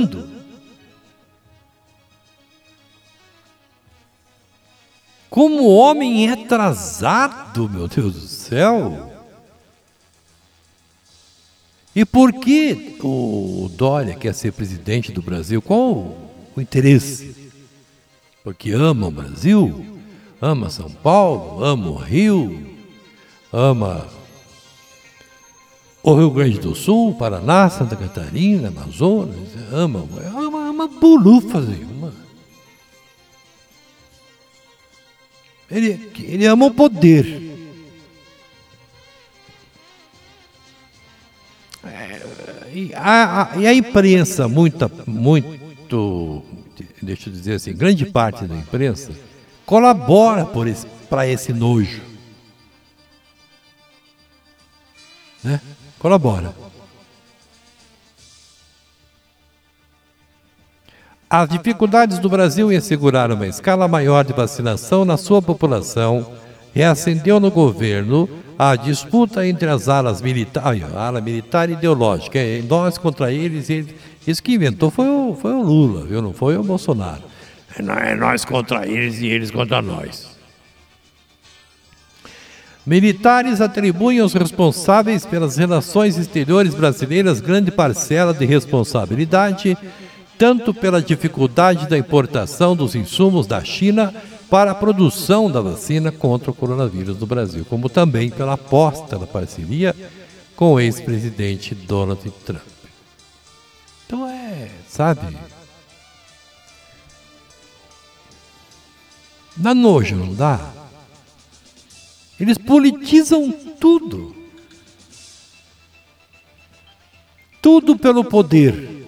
andando. Como homem é atrasado, meu Deus do céu. E por que o Dória quer ser presidente do Brasil? Qual o interesse? Porque ama o Brasil, ama São Paulo, ama o Rio, ama o Rio Grande do Sul, Paraná, Santa Catarina, Amazonas, ama, ama, ama bulufas nenhuma. Ele, ele ama o poder. É, e, a, a, e a imprensa, muita, muito, deixa eu dizer assim, grande parte da imprensa, colabora para esse, esse nojo. Né? Colabora. As dificuldades do Brasil em assegurar uma escala maior de vacinação na sua população reacendeu no governo a disputa entre as alas militares, a ala militar e ideológica, é, nós contra eles, eles. Isso que inventou foi o, foi o Lula, viu? não foi o Bolsonaro. É nós contra eles e eles contra nós. Militares atribuem aos responsáveis pelas relações exteriores brasileiras grande parcela de responsabilidade, tanto pela dificuldade da importação dos insumos da China para a produção da vacina contra o coronavírus no Brasil, como também pela aposta na parceria com o ex-presidente Donald Trump. Então é, sabe? Dá nojo, não dá? Eles politizam tudo. Tudo pelo poder.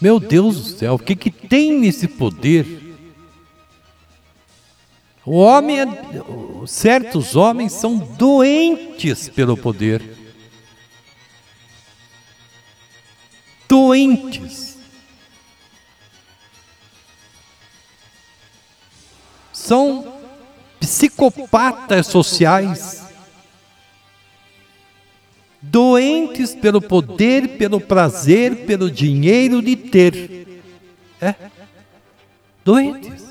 Meu Deus do céu, o que, que tem nesse poder? O homem, é, certos homens são doentes pelo poder. Doentes. São psicopatas sociais, doentes pelo poder, pelo prazer, pelo dinheiro de ter. É? Doentes.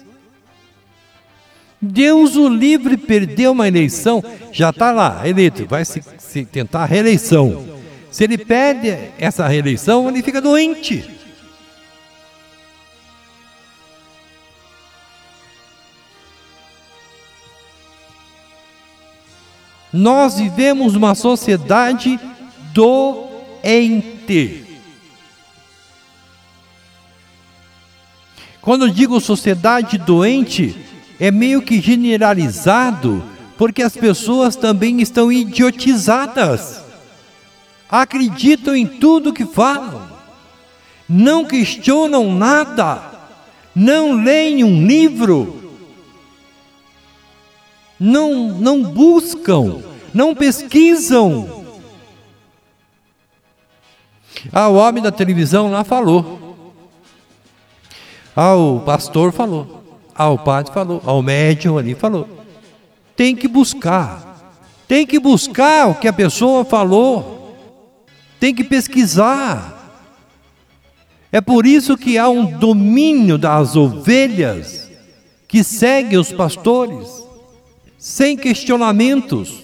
Deus o livre perdeu uma eleição, já está lá, eleito, vai se, se tentar a reeleição. Se ele perde essa reeleição, ele fica doente. Nós vivemos uma sociedade doente. Quando eu digo sociedade doente, é meio que generalizado, porque as pessoas também estão idiotizadas. Acreditam em tudo que falam, não questionam nada, não leem um livro, não, não buscam, não pesquisam. Ah, o homem da televisão lá falou. Ah, o pastor falou. Ah, o padre falou. Ah, o médium ali falou. Tem que buscar. Tem que buscar o que a pessoa falou. Tem que pesquisar. É por isso que há um domínio das ovelhas que segue os pastores sem questionamentos.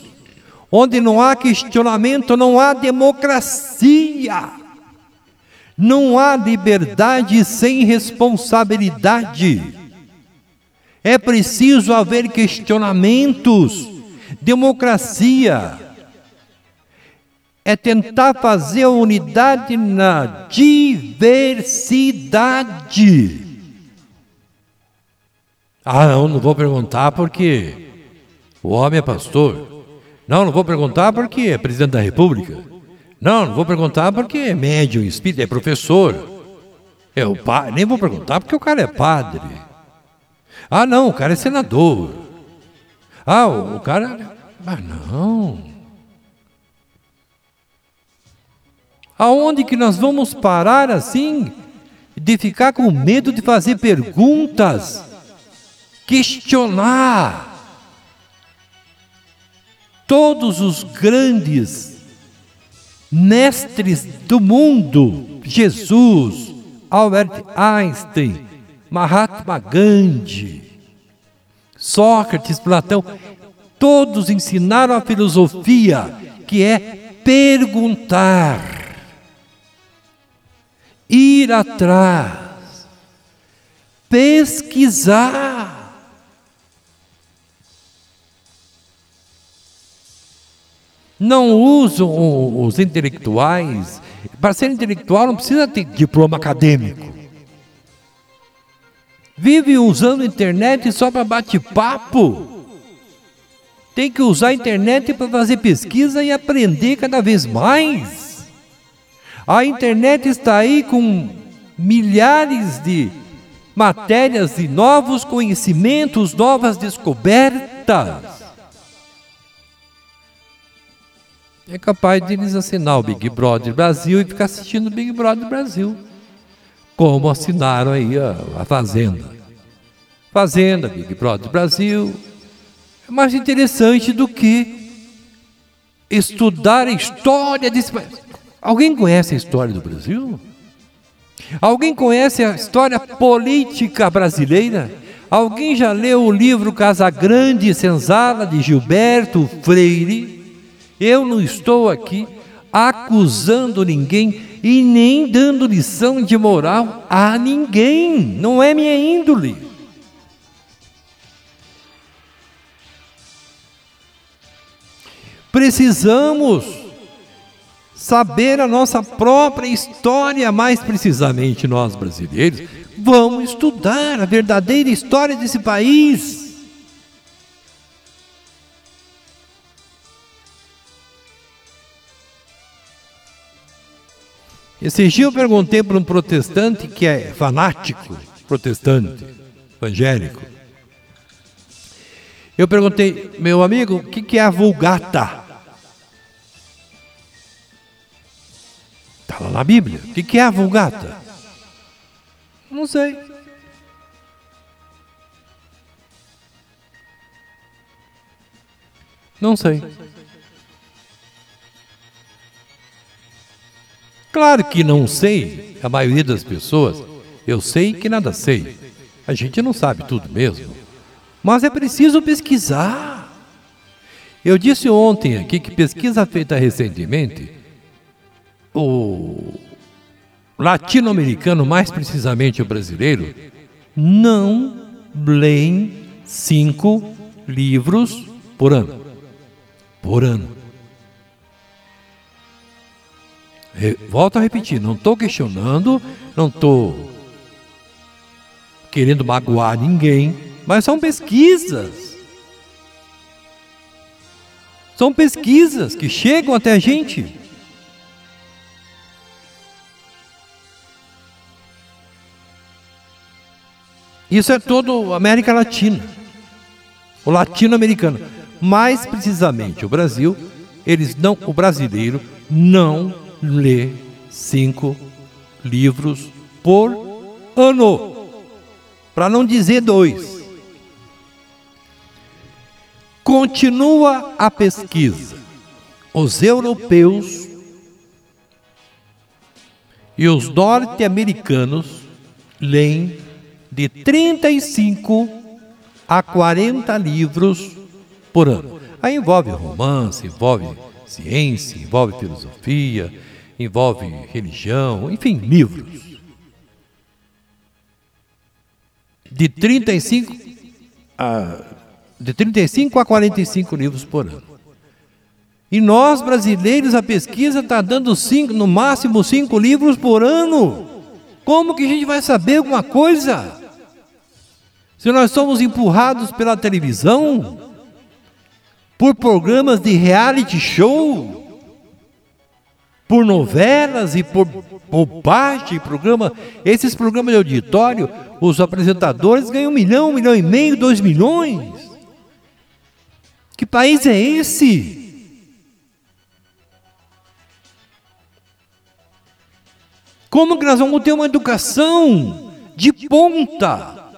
Onde não há questionamento, não há democracia. Não há liberdade sem responsabilidade. É preciso haver questionamentos. Democracia é tentar fazer a unidade na diversidade. Ah, não, não vou perguntar porque o homem é pastor. Não, não vou perguntar porque é presidente da República. Não, não vou perguntar porque é médium, espírito, é professor. É o pai, nem vou perguntar porque o cara é padre. Ah, não, o cara é senador. Ah, o, o cara. Ah, não. Aonde que nós vamos parar assim? De ficar com medo de fazer perguntas, questionar todos os grandes mestres do mundo, Jesus, Albert Einstein, Mahatma Gandhi, Sócrates, Platão, todos ensinaram a filosofia, que é perguntar, ir atrás, pesquisar. Não usam os intelectuais. Para ser intelectual não precisa ter diploma acadêmico. Vive usando internet só para bate-papo. Tem que usar a internet para fazer pesquisa e aprender cada vez mais. A internet está aí com milhares de matérias e novos conhecimentos, novas descobertas. É capaz de eles assinar o Big Brother Brasil e ficar assistindo o Big Brother Brasil. Como assinaram aí a, a Fazenda. Fazenda, Big Brother Brasil. É mais interessante do que estudar a história desse país. Alguém conhece a história do Brasil? Alguém conhece a história política brasileira? Alguém já leu o livro Casagrande e Senzala de Gilberto Freire? Eu não estou aqui acusando ninguém e nem dando lição de moral a ninguém. Não é minha índole. Precisamos saber a nossa própria história, mais precisamente nós brasileiros. Vamos estudar a verdadeira história desse país. Esse dia eu perguntei para um protestante que é fanático, protestante, evangélico. Eu perguntei, meu amigo, o que, que é a vulgata? Está lá na Bíblia. O que, que é a vulgata? Não sei. Não sei. Claro que não sei, a maioria das pessoas, eu sei que nada sei. A gente não sabe tudo mesmo. Mas é preciso pesquisar. Eu disse ontem aqui que pesquisa feita recentemente, o latino-americano, mais precisamente o brasileiro, não leem cinco livros por ano. Por ano. Volto a repetir, não estou questionando, não estou querendo magoar ninguém, mas são pesquisas. São pesquisas que chegam até a gente. Isso é todo América Latina, o latino-americano. Mais precisamente, o Brasil, eles não, o brasileiro não lê cinco livros por ano, para não dizer dois. Continua a pesquisa. Os europeus e os norte-americanos leem de 35 a 40 livros por ano. Aí envolve romance, envolve ciência, envolve filosofia, envolve religião, enfim, livros. De 35 a, de 35 a 45 livros por ano. E nós, brasileiros, a pesquisa está dando cinco, no máximo cinco livros por ano. Como que a gente vai saber alguma coisa? Se nós somos empurrados pela televisão, por programas de reality show, por novelas e por bobagem, programa, esses programas de auditório, os apresentadores ganham um milhão, um milhão e meio, dois milhões. Que país é esse? Como que nós vamos ter uma educação de ponta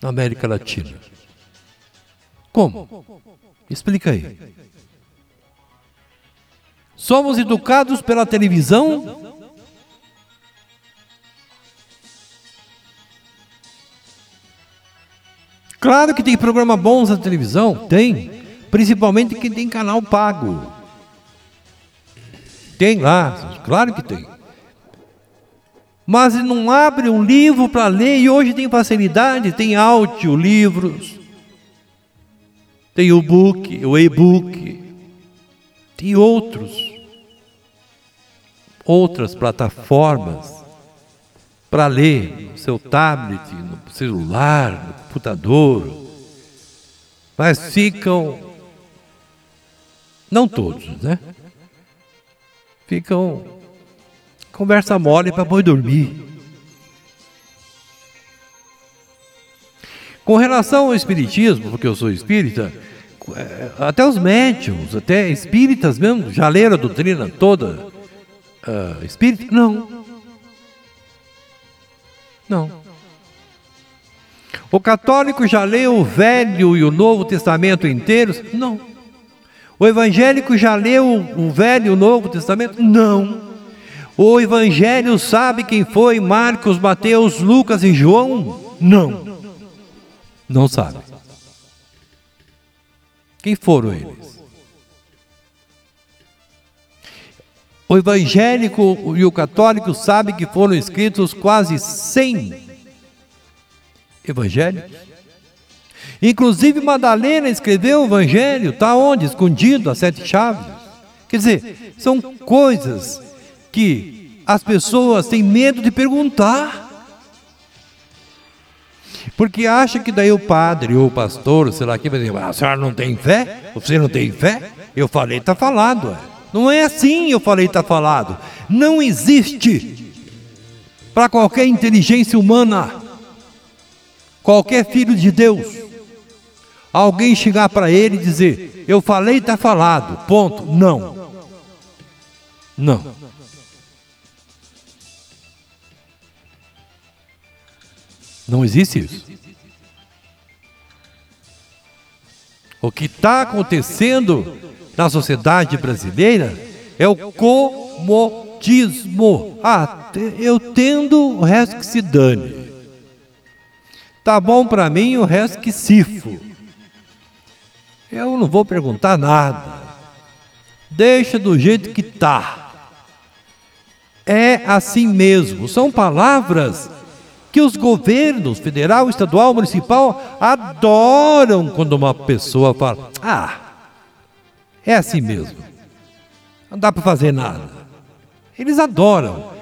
na América Latina? Como? Explica aí. Somos educados pela televisão? Claro que tem programa bons na televisão, tem, principalmente quem tem canal pago. Tem lá, claro que tem. Mas não abre um livro para ler e hoje tem facilidade, tem áudio, livros, tem o book, o e-book, tem outros, outras plataformas para ler no seu tablet, no celular, no computador, mas ficam, não todos, né? ficam conversa mole para boi dormir. Com relação ao espiritismo, porque eu sou espírita, até os médiums, até espíritas mesmo, já leram a doutrina toda uh, espírita? Não. Não. O católico já leu o Velho e o Novo Testamento inteiros? Não. O evangélico já leu o Velho e o Novo Testamento? Não. O evangelho sabe quem foi Marcos, Mateus, Lucas e João? Não. Não sabe. Quem foram eles? O evangélico e o católico sabem que foram escritos quase 100 evangelhos. Inclusive Madalena escreveu o evangelho, está onde? Escondido, as sete chaves. Quer dizer, são coisas que as pessoas têm medo de perguntar. Porque acha que daí o padre ou o pastor, sei lá, que vai dizer, ah, a senhora não tem fé? Você não tem fé? Eu falei, está falado. Não é assim, eu falei, está falado. Não existe para qualquer inteligência humana, qualquer filho de Deus, alguém chegar para ele e dizer: Eu falei, está falado, ponto. Não. Não. Não existe isso. O que está acontecendo na sociedade brasileira é o comodismo. Ah, eu tendo o resto que se dane. Tá bom para mim, o resto que sifo. Eu não vou perguntar nada. Deixa do jeito que tá. É assim mesmo. São palavras que os governos federal, estadual, municipal adoram quando uma pessoa fala: "Ah, é assim mesmo. Não dá para fazer nada". Eles adoram.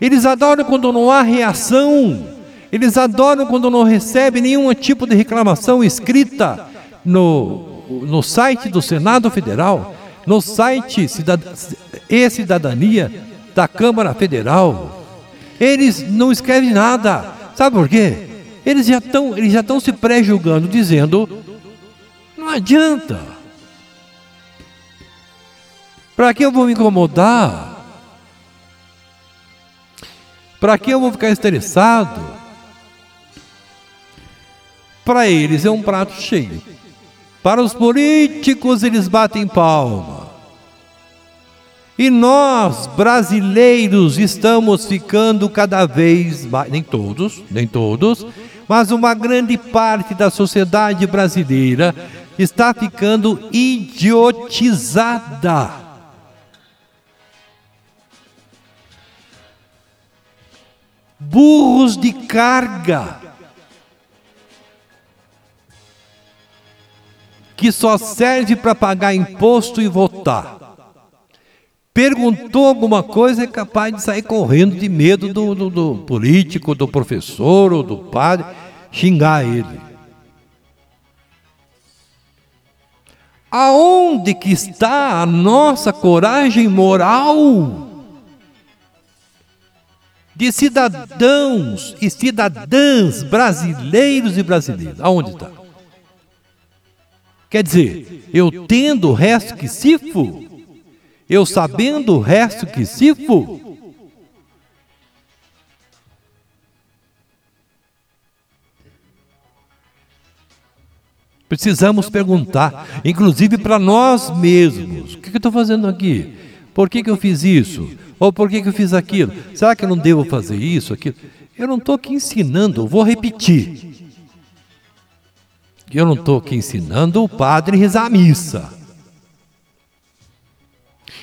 Eles adoram quando não há reação. Eles adoram quando não recebe nenhum tipo de reclamação escrita no, no site do Senado Federal, no site Cidad e Cidadania da Câmara Federal. Eles não escrevem nada. Sabe por quê? Eles já estão eles já estão se pré-julgando, dizendo: não adianta. Para que eu vou me incomodar? Para que eu vou ficar estressado? Para eles é um prato cheio. Para os políticos, eles batem palma. E nós, brasileiros, estamos ficando cada vez mais, nem todos, nem todos, mas uma grande parte da sociedade brasileira está ficando idiotizada. Burros de carga. que só serve para pagar imposto e votar. Perguntou alguma coisa, é capaz de sair correndo de medo do, do, do político, do professor ou do padre, xingar ele. Aonde que está a nossa coragem moral de cidadãos e cidadãs brasileiros e brasileiras? Aonde está? Quer dizer, eu tendo o resto que sifo, eu sabendo o resto que sifo, Precisamos perguntar, inclusive para nós mesmos: o que, eu estou fazendo aqui? Por que, que eu fiz isso? Ou por que, que eu fiz aquilo? Será que eu não devo fazer isso, aquilo? Eu não estou aqui ensinando, vou repetir. Eu não estou aqui ensinando o padre rezar a missa.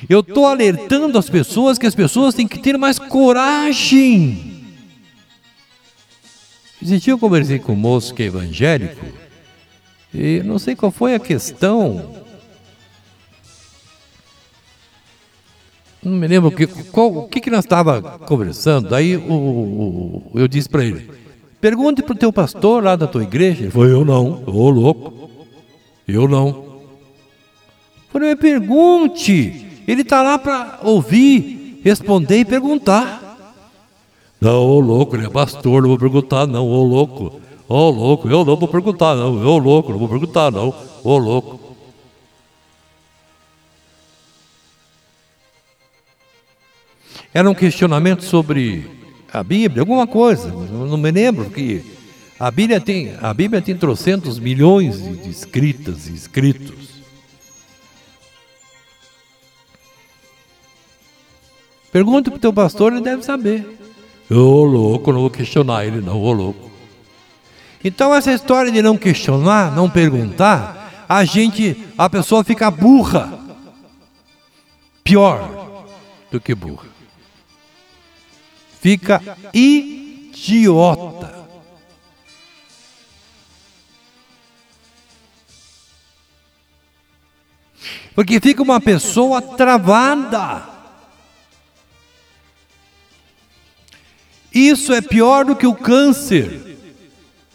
Eu estou alertando as pessoas que as pessoas têm que ter mais coragem. Esse dia eu conversei com um moço que é evangélico e não sei qual foi a questão. Não me lembro que, qual, o que, que nós estávamos conversando. Daí o, o, eu disse para ele: pergunte para o teu pastor lá da tua igreja. Ele falou: eu não, ô louco, eu não. Eu falei: pergunte. Ele está lá para ouvir, responder e perguntar. Não, ô louco, ele é pastor, não vou perguntar, não, ô louco. Ô louco, eu não vou perguntar, não, ô louco, não vou perguntar, não, ô louco. Era um questionamento sobre a Bíblia, alguma coisa, não me lembro que a Bíblia tem, a Bíblia tem trocentos milhões de escritas e escritos. Pergunta para o teu pastor, ele deve saber. Ô louco, não vou questionar ele, não, ô louco. Então essa história de não questionar, não perguntar, a gente, a pessoa fica burra. Pior do que burra. Fica idiota. Porque fica uma pessoa travada. Isso é pior do que o câncer.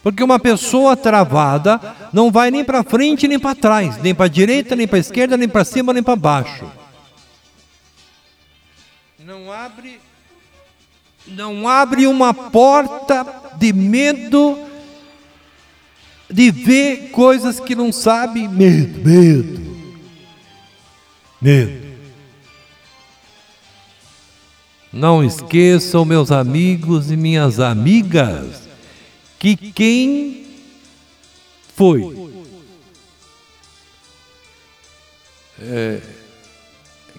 Porque uma pessoa travada não vai nem para frente nem para trás, nem para a direita, nem para a esquerda, nem para cima, nem para baixo. Não abre não abre uma porta de medo de ver coisas que não sabe, medo, medo. Medo. Não esqueçam, meus amigos e minhas amigas, que quem foi é,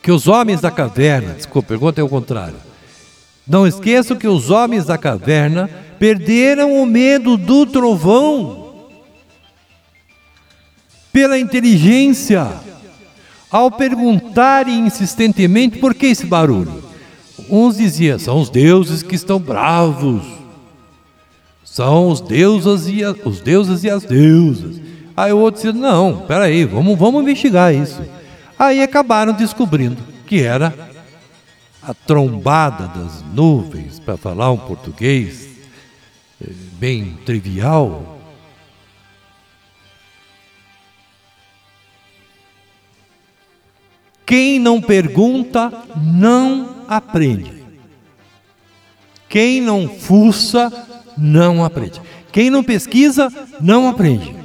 que os homens da caverna, desculpa, pergunta é o contrário. Não esqueçam que os homens da caverna perderam o medo do trovão pela inteligência ao perguntarem insistentemente por que esse barulho. Uns diziam, são os deuses que estão bravos. São os deuses e, a, os deuses e as deusas. Aí o outro dizia, não, peraí, vamos, vamos investigar isso. Aí acabaram descobrindo que era a trombada das nuvens, para falar um português eh, bem trivial. Quem não pergunta, não aprende. Quem não fuça, não aprende. Quem não pesquisa, não aprende.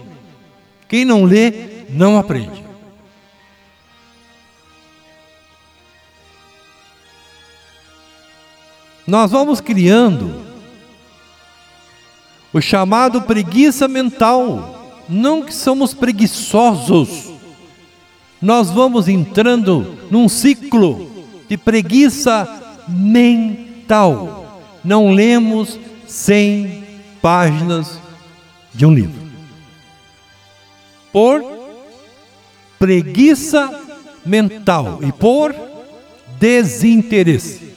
Quem não lê, não aprende. Nós vamos criando o chamado preguiça mental. Não que somos preguiçosos, nós vamos entrando num ciclo de preguiça mental. Não lemos 100 páginas de um livro. Por preguiça mental e por desinteresse.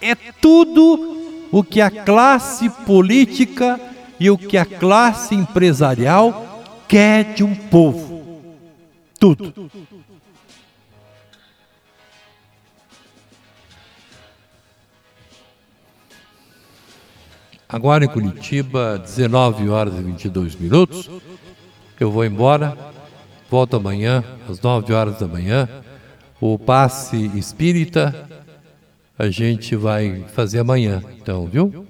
É tudo o que a classe política e o que a classe empresarial quer de um povo. Tudo. Agora em Curitiba, 19 horas e 22 minutos. Eu vou embora. Volto amanhã, às 9 horas da manhã. O passe espírita a gente vai fazer amanhã, então, viu?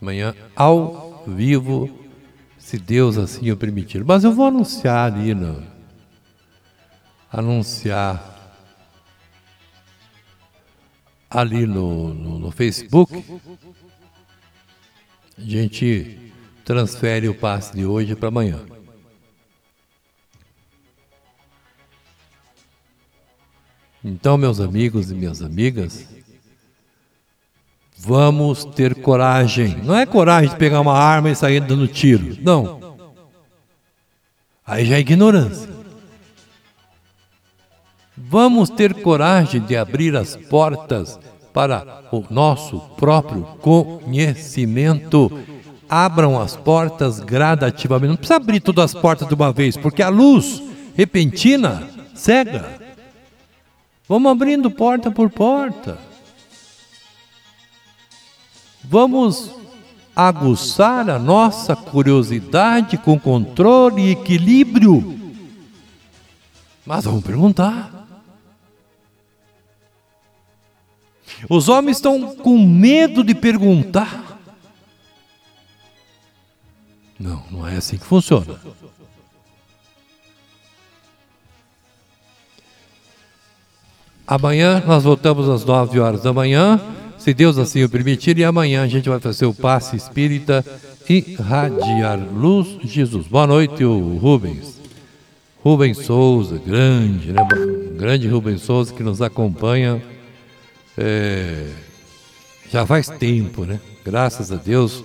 Amanhã ao vivo, se Deus assim o permitir. Mas eu vou anunciar ali no. Anunciar ali no, no, no Facebook a gente transfere o passe de hoje para amanhã. Então, meus amigos e minhas amigas, vamos ter coragem. Não é coragem de pegar uma arma e sair dando tiro. Não. Aí já é ignorância. Vamos ter coragem de abrir as portas para o nosso próprio conhecimento. Abram as portas gradativamente. Não precisa abrir todas as portas de uma vez, porque a luz repentina cega. Vamos abrindo porta por porta. Vamos aguçar a nossa curiosidade com controle e equilíbrio. Mas vamos perguntar. Os homens estão com medo de perguntar. Não, não é assim que funciona. Amanhã nós voltamos às 9 horas da manhã, se Deus assim o permitir, e amanhã a gente vai fazer o passe espírita e radiar luz Jesus. Boa noite, o Rubens. Rubens Souza, grande, né? Grande Rubens Souza que nos acompanha é, já faz tempo, né? Graças a Deus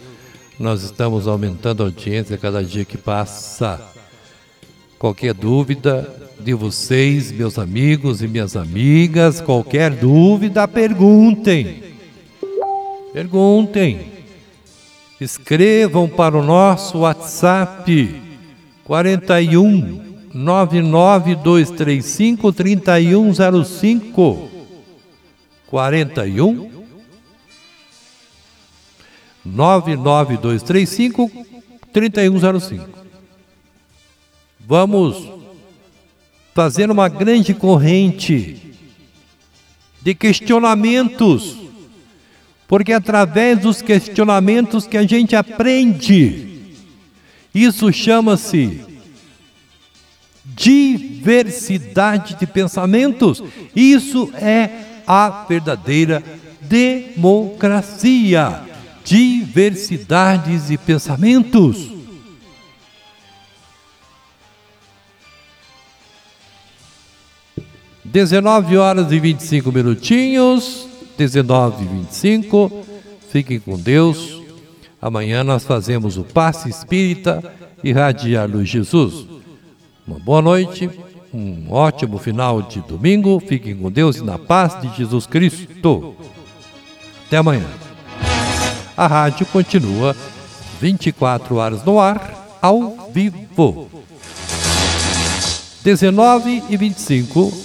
nós estamos aumentando a audiência cada dia que passa. Qualquer dúvida, de vocês, meus amigos e minhas amigas. Qualquer dúvida, perguntem. Perguntem. Escrevam para o nosso WhatsApp 41 99235 3105 41 99235 3105 Vamos fazendo uma grande corrente de questionamentos, porque através dos questionamentos que a gente aprende. Isso chama-se diversidade de pensamentos. Isso é a verdadeira democracia. Diversidades de pensamentos. 19 horas e 25 minutinhos, 19 e 25. Fiquem com Deus. Amanhã nós fazemos o passe espírita e radiar luz Jesus. Uma boa noite, um ótimo final de domingo. Fiquem com Deus e na paz de Jesus Cristo. Até amanhã. A rádio continua 24 horas no ar, ao vivo. 19 e 25